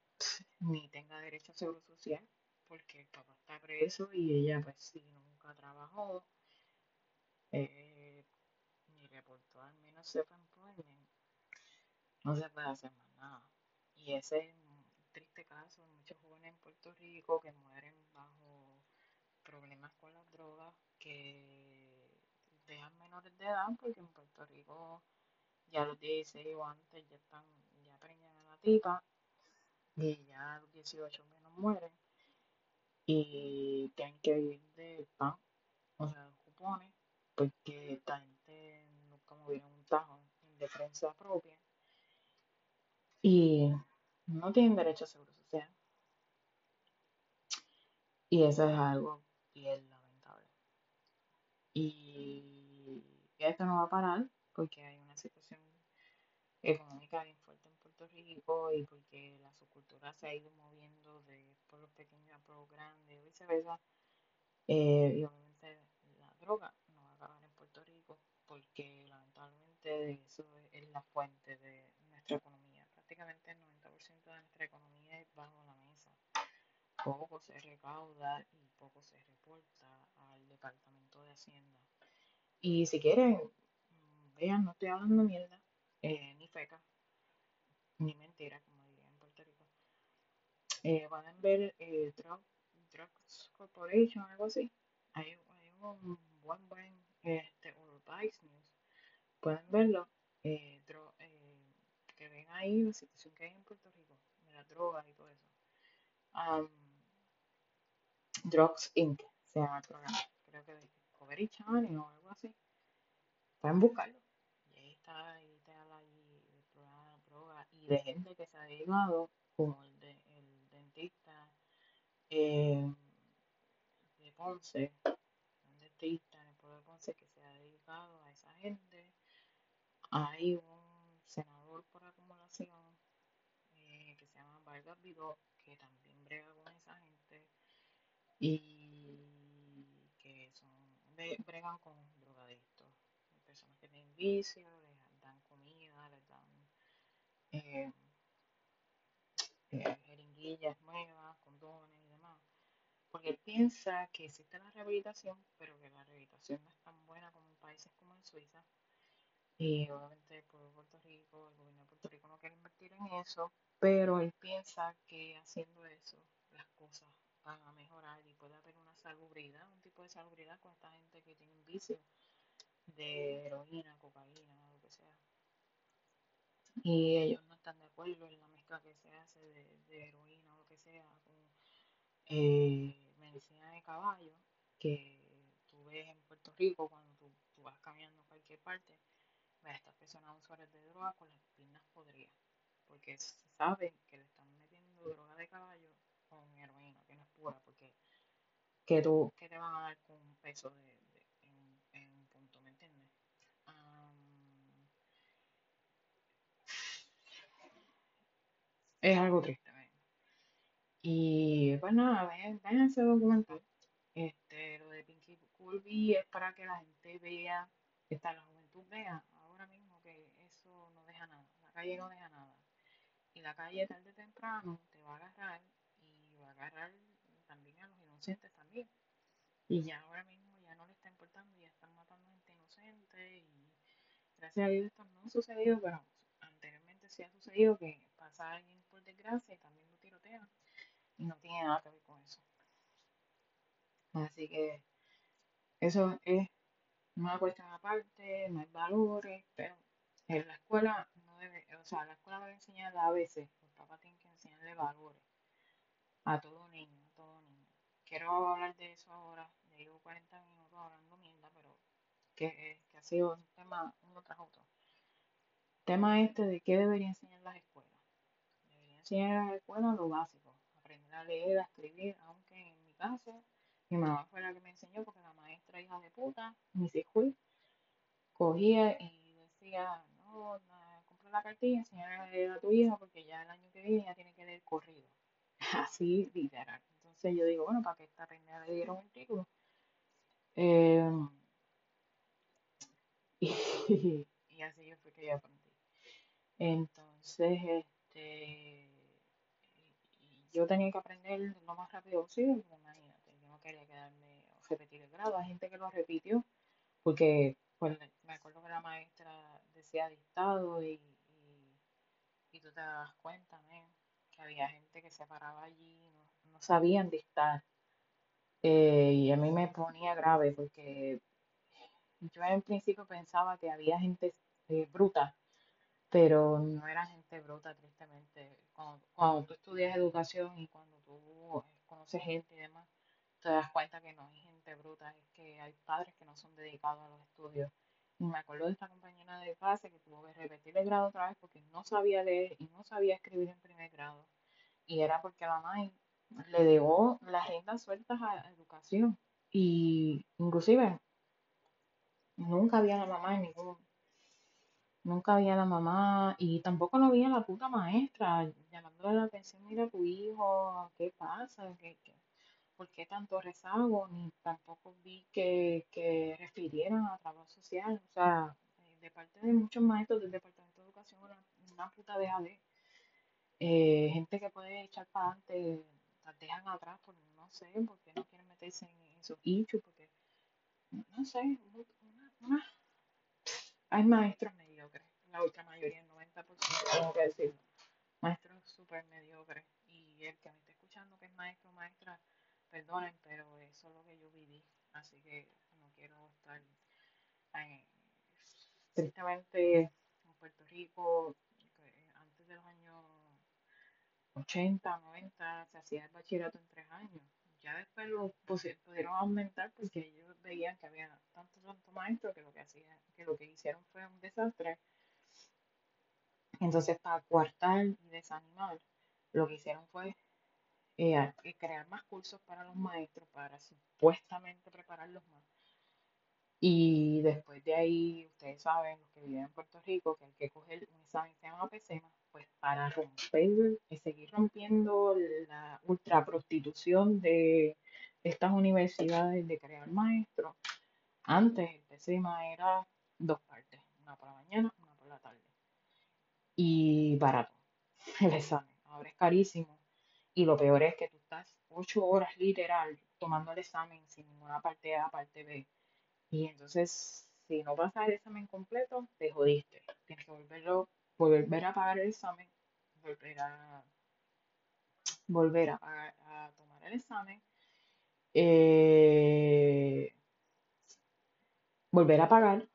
ni tenga derecho a seguro social, porque el papá está preso y ella pues sí nunca trabajó, eh, ni reportó al menos self-employment, no se puede hacer más nada. Y ese es un triste caso muchos jóvenes en Puerto Rico que mueren bajo problemas con las drogas que dejan menores de edad, porque en Puerto Rico ya los 16 o antes ya están, ya preñan la tipa y ya los 18 menos mueren y tienen que vivir de pan, o sea, de cupones, porque esta gente nunca movieron un tajo en defensa propia y no tienen derecho a seguro social. Y eso es algo bien lamentable. Y esto no va a parar porque hay una situación económica bien fuerte en Puerto Rico y porque la subcultura se ha ido moviendo de pueblos pequeños a pueblos grandes, viceversa. Eh, y obviamente la droga no va a acabar en Puerto Rico porque lamentablemente eso es, es la fuente de nuestra economía. Prácticamente el 90% de nuestra economía es bajo la mesa. Poco se recauda y poco se reporta al Departamento de Hacienda. Y si quieren, vean, no estoy hablando mierda, eh, ni feca, ni mentira, como diría en Puerto Rico. Eh, pueden ver eh, Drug, Drugs Corporation, algo así. Hay, hay un buen, buen, este, Vice News. Pueden verlo, eh, dro- eh, que ven ahí la situación que hay en Puerto Rico, de las drogas y todo eso. Drugs Inc. se llama el programa. Creo que de Discovery Channel o algo así. Pueden buscarlo. Y ahí está, ahí te habla del programa de droga y de gente que se ha dedicado, como el, de, el dentista eh, de Ponce, un dentista en el pueblo de Ponce que se ha dedicado a esa gente. Hay un senador por acumulación eh, que se llama Vargas Vidó, que también brega con esa gente y que son bre- bregan con drogadictos, personas que tienen vicio, les dan comida, les dan eh, eh, jeringuillas nuevas, condones y demás. Porque piensa que existe la rehabilitación, pero que la rehabilitación no es tan buena como en países como en Suiza. Y obviamente el pueblo de Puerto Rico, el gobierno de Puerto Rico no quiere invertir en eso, pero él piensa que haciendo eso las cosas van a mejorar y puede haber una salubridad, un tipo de salubridad con esta gente que tiene vicio de heroína, cocaína, lo que sea. Y ellos no están de acuerdo en la mezcla que se hace de, de heroína o lo que sea con eh, medicina de caballo, que tú ves en Puerto Rico cuando tú, tú vas caminando a cualquier parte, ves a estas personas usuarias de droga con las piernas podridas, porque se sabe que le están metiendo droga de caballo con heroína, que no es pura, porque que tú, que te van a dar con un peso de, de- en, en un punto, ¿me entiendes? Am, es algo triste, ¿ven? Y pues nada, ven, ven ese documental. Este, lo de Pinky Curvy es para que la gente vea, que la juventud vea ahora mismo que eso no deja nada, la calle no deja nada. Y la calle tarde o temprano te va a agarrar agarrar también a los inocentes también. Y ya ahora mismo ya no le está importando, ya están matando gente inocente y gracias a Dios esto no ha sucedido, pero anteriormente sí ha sucedido que pasa alguien por desgracia y también lo tirotean. y no tiene nada que ver con eso. Así que eso es una cuestión aparte, no hay valores, pero en la escuela no debe, o sea, la escuela debe enseñar a veces, los papás tienen que enseñarle valores a todo niño, a todo niño. Quiero hablar de eso ahora, ya llevo 40 minutos hablando mierda, pero que, que ha sido un tema uno tras otro. Tema este de qué debería enseñar las escuelas. Debería enseñar en las escuelas lo básico, aprender a leer, a escribir, aunque en mi caso mi mamá fue la que me enseñó porque la maestra hija de puta, mi fui, cogía y decía, no, no compra la cartilla, enseñar a leer a tu hija porque ya el año que viene ya tiene que leer corrido. Así literal. Entonces yo digo, bueno, para que esta pendeja le dieron el título. Eh, y, y, así fue que yo aprendí. Entonces, este, yo tenía que aprender lo más rápido posible, imagínate, yo no quería quedarme o repetir el grado. Hay gente que lo repitió, porque pues, me acuerdo que la maestra decía dictado y, y, tú te das cuenta, había gente que se paraba allí, no, no sabían dictar. Eh, y a mí me ponía grave porque yo en principio pensaba que había gente eh, bruta, pero no era gente bruta, tristemente. Cuando, cuando tú estudias educación y cuando tú conoces gente y demás, te das cuenta que no hay gente bruta, es que hay padres que no son dedicados a los estudios. Y me acuerdo de esta compañera de clase que tuvo que repetir el grado otra vez porque no sabía leer y no sabía escribir en primer grado. Y era porque la mamá le dejó las riendas sueltas a educación. Y inclusive nunca había la mamá en ningún nunca había la mamá y tampoco no había la puta maestra llamándole la atención, mira tu hijo, ¿qué pasa? ¿Qué, por qué tanto rezago? Ni tampoco vi que, que refirieran a trabajo social, o sea, de parte de muchos maestros del Departamento de Educación, una, una puta deja de eh, gente que puede echar para adelante, las dejan atrás por no sé, porque no quieren meterse en esos hechos, porque no sé, una, una, hay maestros mediocres, la otra mayoría, el 90%, tengo que decirlo, maestros súper mediocres, y el que me esté escuchando que es maestro maestra, perdonen, pero eso es lo que yo viví, así que no quiero estar en, tristemente en Puerto Rico, antes de los años 80, 90, se hacía el bachillerato en tres años. Ya después lo pudieron aumentar porque ellos veían que había tantos tantos maestros que lo que hacían, que lo que hicieron fue un desastre. Entonces, para coartar y desanimar, lo que hicieron fue eh, crear más cursos para los maestros, para supuestamente prepararlos más. Y después de ahí, ustedes saben, los que viven en Puerto Rico, que hay que coger un examen que se llama PSEMA, pues para romper y seguir rompiendo la ultra prostitución de estas universidades de crear maestros. Antes el PSEMA era dos partes, una por la mañana, una por la tarde. Y barato el examen. Ahora es carísimo. Y lo peor es que tú estás ocho horas literal tomando el examen sin ninguna parte A, parte B. Y entonces, si no pasas el examen completo, te jodiste. Tienes que volverlo volver a pagar el examen, volver a, volver a, tomar el examen, eh, volver a pagar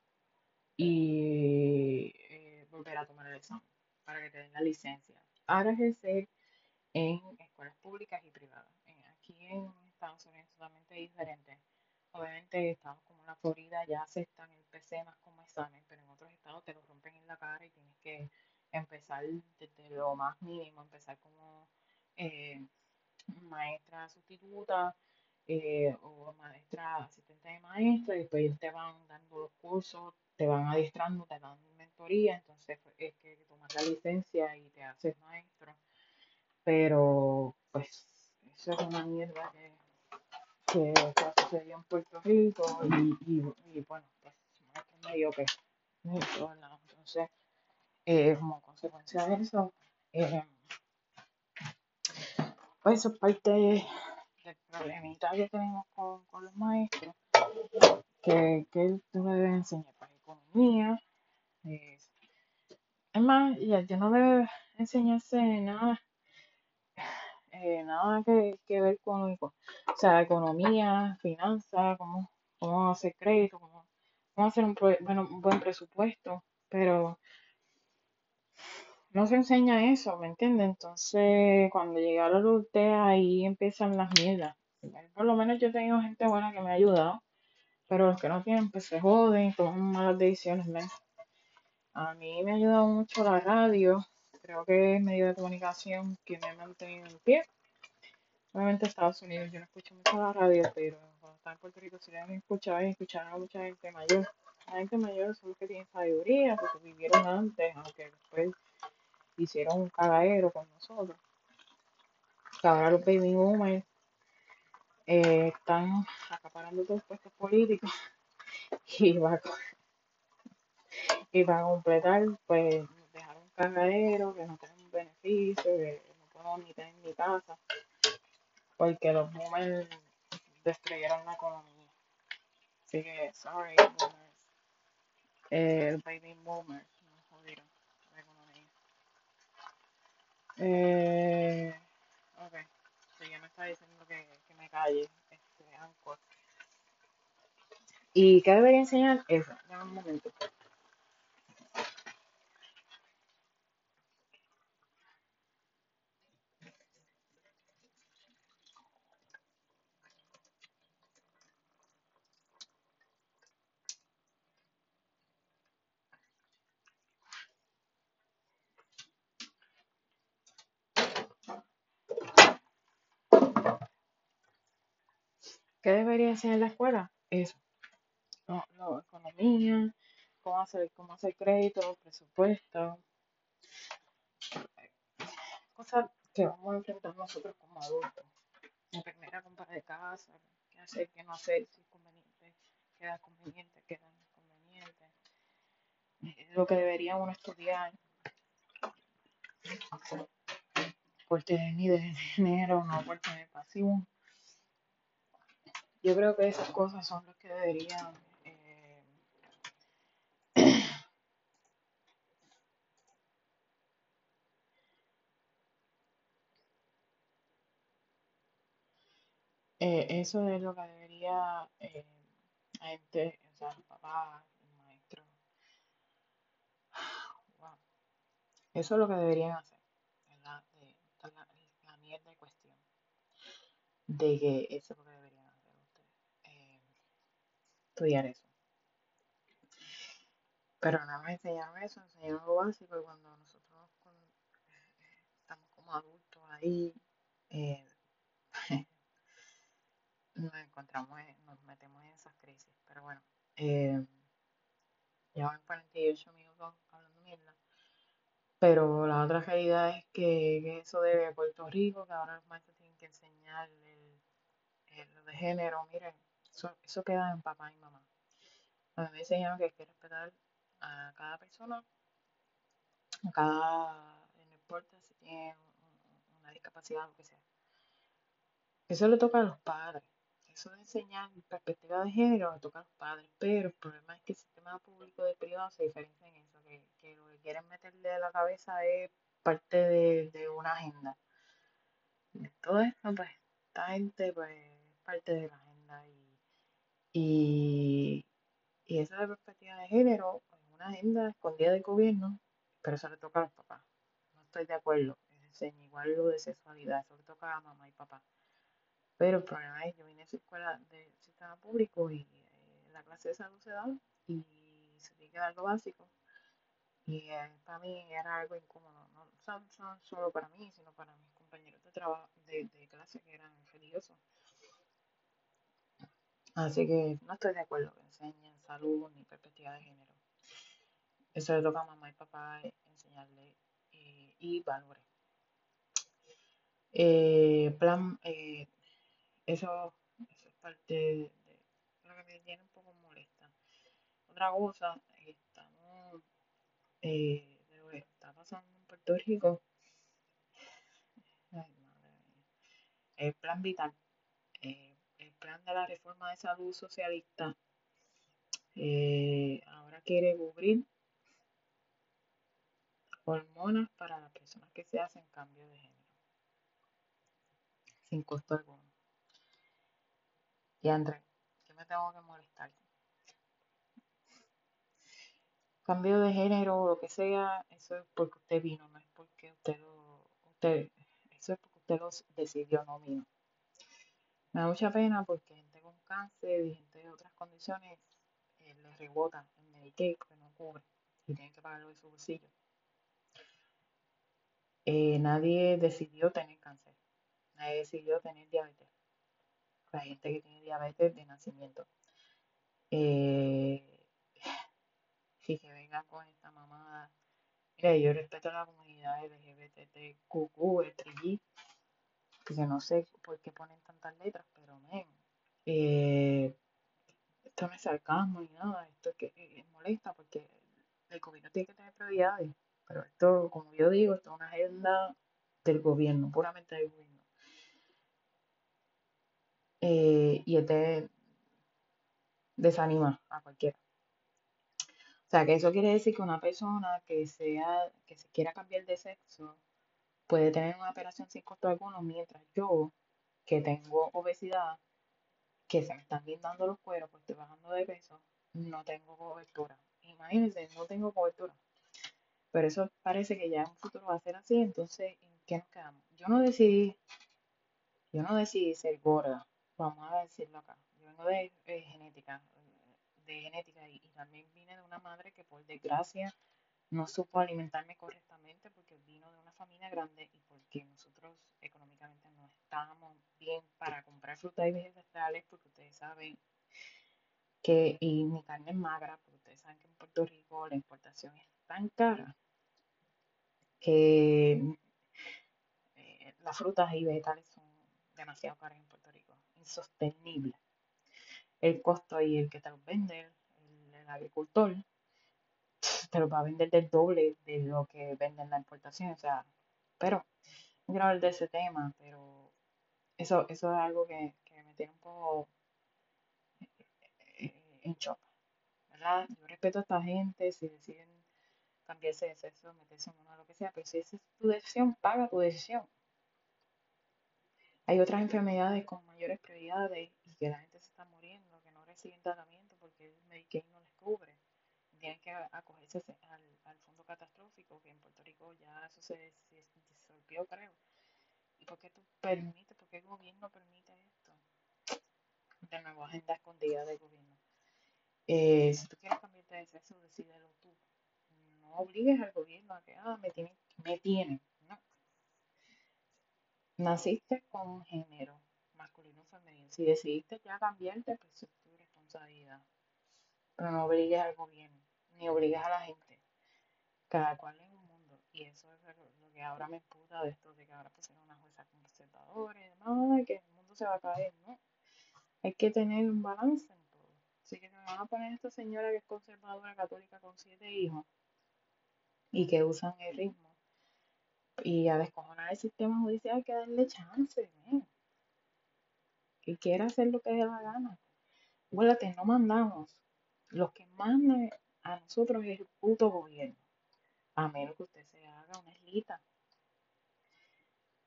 y eh, volver a tomar el examen para que te den la licencia para ejercer en escuelas públicas y privadas. Aquí en Estados Unidos es totalmente diferente. Obviamente estados como la Florida ya aceptan el PC más como examen, pero en otros estados te lo rompen en la cara y tienes que empezar desde lo más mínimo, empezar como eh, maestra sustituta eh, o maestra asistente de maestra y después te van dando los cursos, te van adiestrando, te dan mentoría, entonces pues, es que tomas la licencia y te haces maestro. Pero pues eso es una mierda que que sucedió en Puerto Rico y, y, bueno, pues medio que entonces eh, como consecuencia de eso eh, pues eso es parte del problemita que tenemos con, con los maestros que, que tú le debes enseñar para economía es, es más ya, ya no debe enseñarse nada eh, nada que, que ver con, o sea, economía, finanzas, cómo, cómo hacer crédito, cómo, cómo hacer un, pro- bueno, un buen presupuesto, pero no se enseña eso, ¿me entiendes? Entonces, cuando llegué a la adultez, ahí empiezan las mierdas. Por lo menos yo he tenido gente buena que me ha ayudado, pero los que no tienen, pues se joden, toman malas decisiones. A mí me ha ayudado mucho la radio, creo que es medio de comunicación que me ha mantenido en pie. Obviamente Estados Unidos yo no escucho mucho la radio, pero cuando estaba en Puerto Rico sí la escuchaba y escuchaba a mucha gente mayor. La gente mayor son los que tienen sabiduría, porque vivieron antes, aunque después hicieron un cagadero con nosotros. Ahora los baby boomers eh, están acaparando todos los puestos políticos y va, a y para completar, pues cagadero, que no tenemos beneficio, que no podemos ni tener ni casa, porque los boomers destruyeron la economía. Así que, sorry, boomers. Eh, el baby boomers nos jodieron la economía. Eh, ok, sí, ya me está diciendo que, que me calle, este, Anchor. ¿Y qué debería enseñar? Eso, dame un momento. ¿Qué debería enseñar la escuela? Eso, no, no, economía, cómo hacer, cómo hacer crédito, presupuesto, cosas que vamos a enfrentar nosotros como adultos. La primera compra de casa, qué hacer, qué no hacer, si es conveniente, qué da conveniente, qué da no es conveniente. Es lo que debería uno estudiar por tener ni de dinero, no por tener pasión. Yo creo que esas cosas son las que deberían eh, eh, eso es lo que debería eh, la gente, o sea, los maestros, wow. Eso es lo que deberían hacer, ¿verdad? De, esta es la, la mierda de cuestión, de que eso es lo que deberían hacer ustedes, eh, estudiar eso. Pero nada más enseñaron eso, enseñaron lo básico y cuando nosotros con- estamos como adultos ahí, eh, nos encontramos, en- nos metemos en esas crisis. Pero bueno, eh, ya van 48 minutos hablando mierda. Pero la otra realidad es que, que eso de Puerto Rico, que ahora los maestros tienen que enseñar el- lo de género, miren, eso, eso queda en papá y mamá. A mí me enseñaron que hay que respetar a cada persona, a cada, no importa si tiene un- un- una discapacidad o lo que sea. Eso le toca a los padres. Eso de enseñar perspectiva de género le toca a los padres. Pero el problema es que el sistema público y privado se diferencia en eso, que, que lo que quieren meterle a la cabeza es parte de, de una agenda. Todo esto, pues, esta gente, pues, es parte de la agenda y, y, y esa de perspectiva de género es una agenda escondida del gobierno, pero eso le toca a los papás. No estoy de acuerdo. Enseña igual lo de sexualidad, eso le toca a mamá y papá. Pero el problema es, yo vine a esa escuela del sistema público y eh, la clase de salud se da y se tiene que dar lo básico. Y eh, para mí era algo incómodo, no son- son solo para mí, sino para mis compañeros de trabajo, de, de clase que eran religiosos. Así que no estoy de acuerdo que enseñen salud ni perspectiva de género. Eso le toca a mamá y papá eh, enseñarle eh, y valores. Eh, plan, eh, eso, eso es parte de, lo que me tiene un poco molesta. Otra cosa, estamos, eh, de lo que está pasando en Puerto Rico, ay, madre mía, el plan vital, plan de la reforma de salud socialista, eh, ahora quiere cubrir hormonas para las personas que se hacen cambio de género. sin costo alguno. Y André, yo me tengo que molestar. Cambio de género o lo que sea, eso es porque usted vino, no es porque usted lo, usted, eso es porque usted lo decidió, no vino. Me da mucha pena porque gente con cáncer y gente de otras condiciones eh, les rebota el Medicaid que no cubre y tienen que pagarlo de su bolsillo. Eh, nadie decidió tener cáncer, nadie decidió tener diabetes. Hay gente que tiene diabetes de nacimiento. Eh, y que venga con esta mamada. Mira, yo respeto a la comunidad LGBTQQ, y porque no sé por qué ponen tantas letras, pero men, eh, esto no es sarcasmo ni nada, esto es que eh, molesta porque el gobierno tiene que tener prioridades, pero esto, como yo digo, esto es una agenda del gobierno, puramente del gobierno. Eh, y este desanima a cualquiera. O sea, que eso quiere decir que una persona que sea, que se quiera cambiar de sexo, puede tener una operación sin costo alguno, mientras yo, que tengo obesidad, que se me están guindando los cueros, pues estoy bajando de peso, no tengo cobertura. Imagínense, no tengo cobertura. Pero eso parece que ya en un futuro va a ser así, entonces, ¿en qué nos quedamos? Yo no decidí, yo no decidí ser gorda, vamos a decirlo acá. Yo vengo de genética, de genética y, también vine de una madre que por desgracia no supo alimentarme correctamente porque vino de una familia grande y porque nosotros económicamente no estábamos bien para comprar frutas y vegetales porque ustedes saben que y mi carne es magra porque ustedes saben que en Puerto Rico la importación es tan cara que eh, las frutas y vegetales son demasiado caras en Puerto Rico, insostenible el costo y el que te lo vende, el, agricultor, te lo va a vender del doble de lo que venden la importación. O sea, pero no quiero hablar de ese tema, pero eso, eso es algo que, me tiene un poco eh, en shock. ¿verdad? Yo respeto a esta gente, si deciden cambiarse de sexo, meterse en uno, lo que sea, pero si esa es tu decisión, paga tu decisión. Hay otras enfermedades con mayores prioridades y que la gente se está muriendo, que no reciben tratamiento porque el Medicaid no les cubre. Tienen que acogerse al, fondo catastrófico, que en Puerto Rico ya eso se, disolvió, creo. ¿Y por qué tú permites, por qué el gobierno permite esto? De nuevo, agenda escondida del gobierno. Eh, si tú quieres cambiarte de sexo, decídelo tú. No obligues al gobierno a que, ah, me tienen, me tienen Naciste con género masculino o femenino. Si decidiste ya cambiarte, pues es tu responsabilidad. Pero no obligues al gobierno, ni obligues a la gente. Cada cual en un mundo. Y eso es lo que ahora me puta de esto, de que ahora pusieron una jueza conservadora y demás, que el mundo se va a caer, ¿no? Hay que tener un balance en todo. Así que me van a poner esta señora que es conservadora católica con siete hijos y que usan el ritmo y a descojonar el sistema judicial hay que darle chance, ¿eh? que quiera hacer lo que dé la gana. Acuérdate, no mandamos. Los que mandan a nosotros es el puto gobierno. A menos que usted se haga una islita.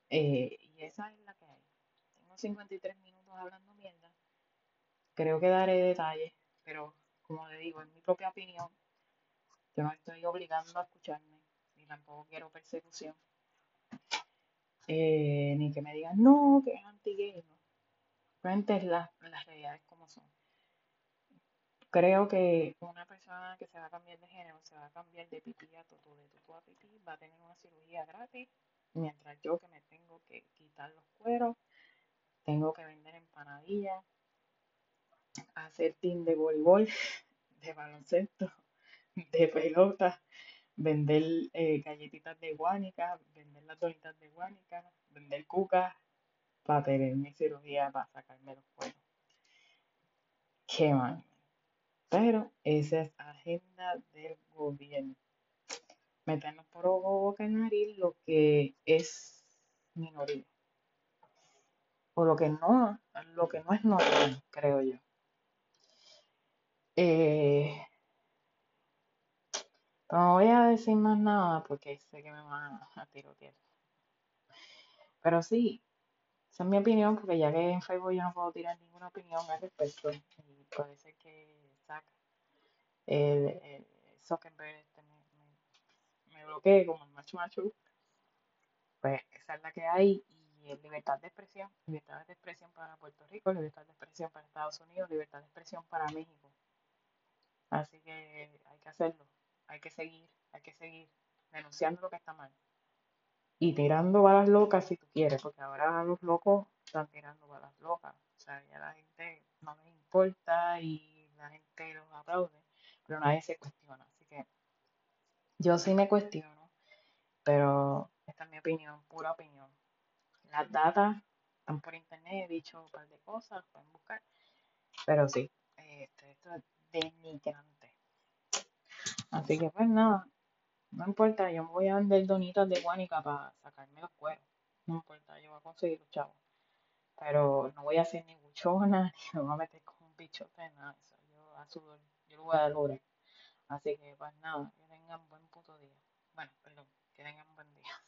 Eh, y esa es la que hay. Tengo 53 minutos hablando mierda. Creo que daré detalles, pero como le digo, en mi propia opinión, yo no estoy obligando a escucharme, ni tampoco quiero persecución. Eh, ni que me digan, no, que es anti-gay, no. Realmente las, las realidades como son. Creo que una persona que se va a cambiar de género, se va a cambiar de pipí a toto, de toto a pipí, va a tener una cirugía gratis, mientras yo que me tengo que quitar los cueros, tengo que vender empanadillas, hacer team de voleibol, de baloncesto, de pelota, vender eh, galletitas de guánica, vender las donitas de guánica, vender cucas para tener mi cirugía para sacarme los cueros. Qué mal. Pero esa es agenda del gobierno. Meternos por boca y nariz lo que es minoría. O lo que no, lo que no es normal, creo yo. Eh, no voy a decir más nada porque sé que me van a tirotear. Pero sí, Esa es mi opinión, porque ya que en Facebook yo no puedo tirar ninguna opinión al respecto, y puede ser que el, el este me, me, me bloquee como el macho macho, pues esa es la que hay y libertad de expresión, libertad de expresión para Puerto Rico, libertad de expresión para Estados Unidos, libertad de expresión para México. Así que hay que hacerlo, hay que seguir, hay que seguir denunciando lo que está mal y tirando balas locas si tú quieres, porque ahora los locos están tirando balas locas. O sea, ya la gente no les importa y la gente los aplaude, pero nadie se cuestiona. Así que yo sí me cuestiono, pero esta es mi opinión, pura opinión. Las datas están por internet, he dicho un par de cosas, pueden buscar, pero sí, este, esto es denigrante. Así que pues nada, no importa, yo me voy a vender donitas de guanica para sacarme los cueros. No importa, yo voy a conseguir los chavos. Pero no voy a hacer ni buchona, ni me voy a meter con un bichote, nada eso. Yo a sudor, yo lo. Así que, pues nada, que tengan buen puto día. Bueno, perdón, que tengan buen día.